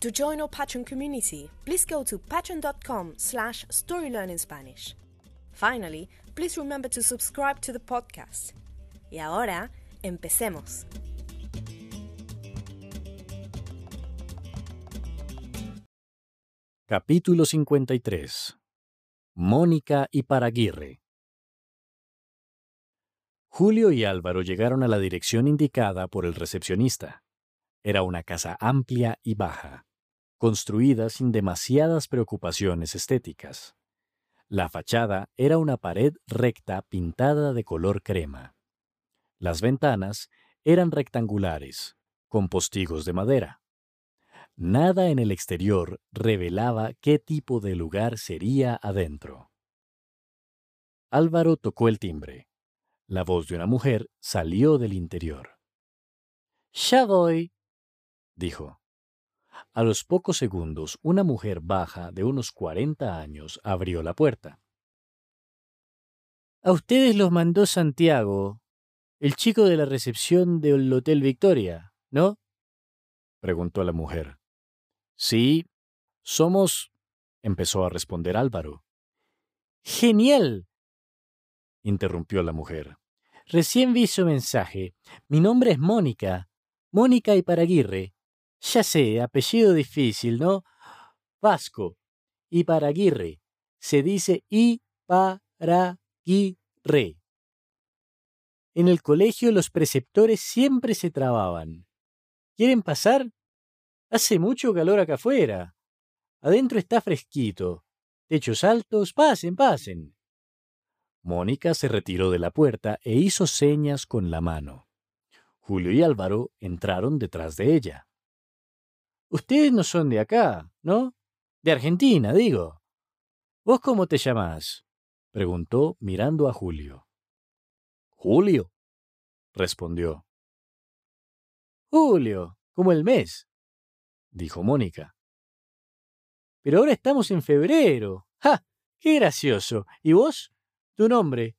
To join our Patreon community, please go to patreon.com slash storylearningspanish. Finally, please remember to subscribe to the podcast. Y ahora, empecemos. Capítulo 53 Mónica y Paraguirre Julio y Álvaro llegaron a la dirección indicada por el recepcionista. Era una casa amplia y baja, construida sin demasiadas preocupaciones estéticas. La fachada era una pared recta pintada de color crema. Las ventanas eran rectangulares, con postigos de madera. Nada en el exterior revelaba qué tipo de lugar sería adentro. Álvaro tocó el timbre. La voz de una mujer salió del interior. Ya voy, dijo. A los pocos segundos, una mujer baja de unos cuarenta años abrió la puerta. A ustedes los mandó Santiago, el chico de la recepción del Hotel Victoria, ¿no? preguntó la mujer. Sí, somos... empezó a responder Álvaro. Genial, interrumpió la mujer. Recién vi su mensaje. Mi nombre es Mónica. Mónica Iparaguirre. Ya sé, apellido difícil, ¿no? Vasco. Iparaguirre. Se dice Iparaguirre. En el colegio los preceptores siempre se trababan. ¿Quieren pasar? Hace mucho calor acá afuera. Adentro está fresquito. Techos altos, pasen, pasen. Mónica se retiró de la puerta e hizo señas con la mano. Julio y Álvaro entraron detrás de ella. Ustedes no son de acá, ¿no? De Argentina, digo. ¿Vos cómo te llamás? preguntó mirando a Julio. Julio, respondió. Julio, como el mes, dijo Mónica. Pero ahora estamos en febrero. ¡Ja! ¡Qué gracioso! ¿Y vos? ¿Tu nombre?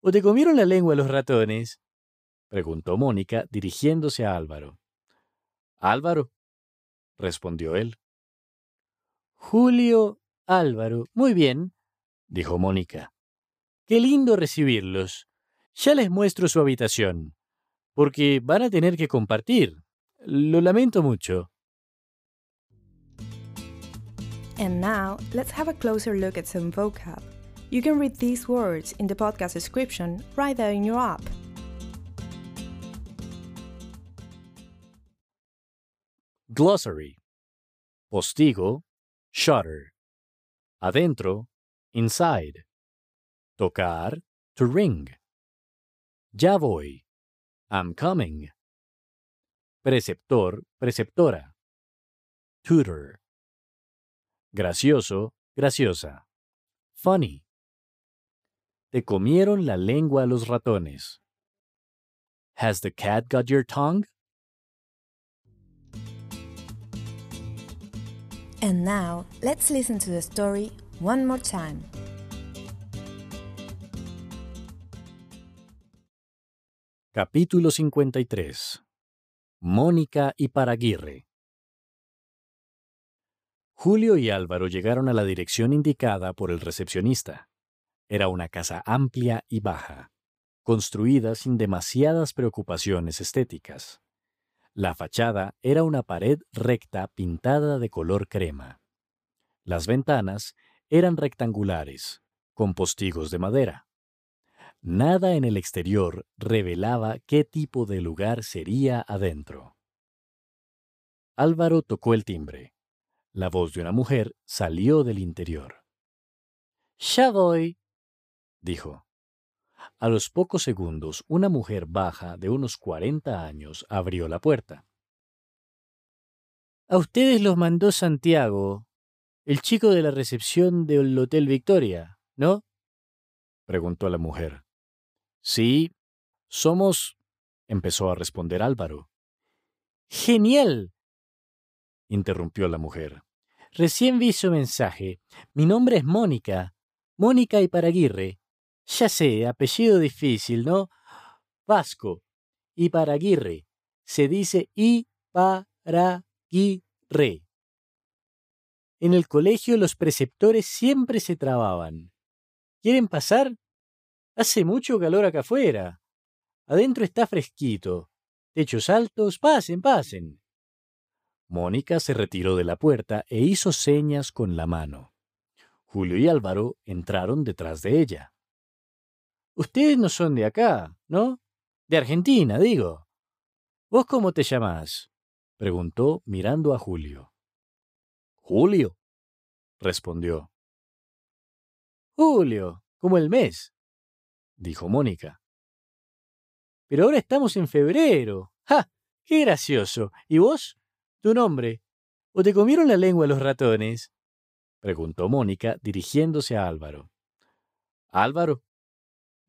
¿O te comieron la lengua los ratones? preguntó Mónica dirigiéndose a Álvaro. Álvaro, respondió él. Julio Álvaro. Muy bien, dijo Mónica. Qué lindo recibirlos. Ya les muestro su habitación, porque van a tener que compartir. Lo lamento mucho. And now, let's have a closer look at some vocab. You can read these words in the podcast description right there in your app. Glossary. Postigo, shutter. Adentro, inside. Tocar, to ring. Ya voy. I'm coming. Preceptor, preceptora. Tutor. Gracioso, graciosa. Funny. Te comieron la lengua los ratones. Has the cat got your tongue? And now, let's listen to the story one more time. Capítulo 53 Mónica y Paraguirre Julio y Álvaro llegaron a la dirección indicada por el recepcionista. Era una casa amplia y baja, construida sin demasiadas preocupaciones estéticas. La fachada era una pared recta pintada de color crema. Las ventanas eran rectangulares, con postigos de madera. Nada en el exterior revelaba qué tipo de lugar sería adentro. Álvaro tocó el timbre. La voz de una mujer salió del interior. Ya voy, dijo. A los pocos segundos, una mujer baja de unos cuarenta años abrió la puerta. A ustedes los mandó Santiago, el chico de la recepción del Hotel Victoria, ¿no? preguntó la mujer. Sí, somos, empezó a responder Álvaro. Genial, interrumpió la mujer. Recién vi su mensaje. Mi nombre es Mónica. Mónica Iparaguirre. Ya sé, apellido difícil, ¿no? Vasco. Iparaguirre. Se dice Iparaguirre. En el colegio los preceptores siempre se trababan. ¿Quieren pasar? Hace mucho calor acá afuera. Adentro está fresquito. Techos altos, pasen, pasen. Mónica se retiró de la puerta e hizo señas con la mano. Julio y Álvaro entraron detrás de ella. Ustedes no son de acá, ¿no? De Argentina, digo. ¿Vos cómo te llamás? preguntó mirando a Julio. Julio, respondió. Julio, como el mes, dijo Mónica. Pero ahora estamos en febrero. ¡Ja! ¡Qué gracioso! ¿Y vos? ¿Tu nombre? ¿O te comieron la lengua los ratones? preguntó Mónica dirigiéndose a Álvaro. Álvaro,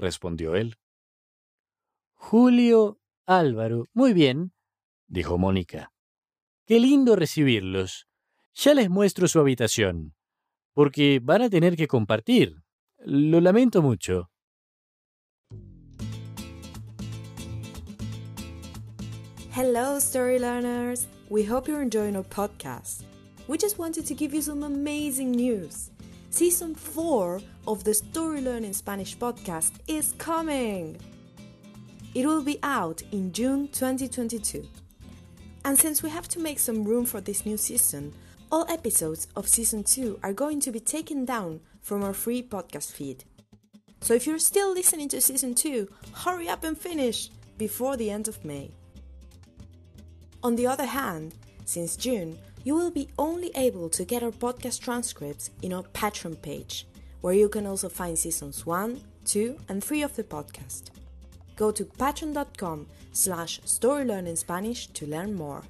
respondió él. Julio Álvaro. Muy bien, dijo Mónica. Qué lindo recibirlos. Ya les muestro su habitación, porque van a tener que compartir. Lo lamento mucho. Hello, story learners! We hope you're enjoying our podcast. We just wanted to give you some amazing news. Season 4 of the Story Learning Spanish podcast is coming! It will be out in June 2022. And since we have to make some room for this new season, all episodes of Season 2 are going to be taken down from our free podcast feed. So if you're still listening to Season 2, hurry up and finish before the end of May. On the other hand, since June, you will be only able to get our podcast transcripts in our Patreon page, where you can also find seasons 1, 2, and 3 of the podcast. Go to patreon.com slash storylearningspanish to learn more.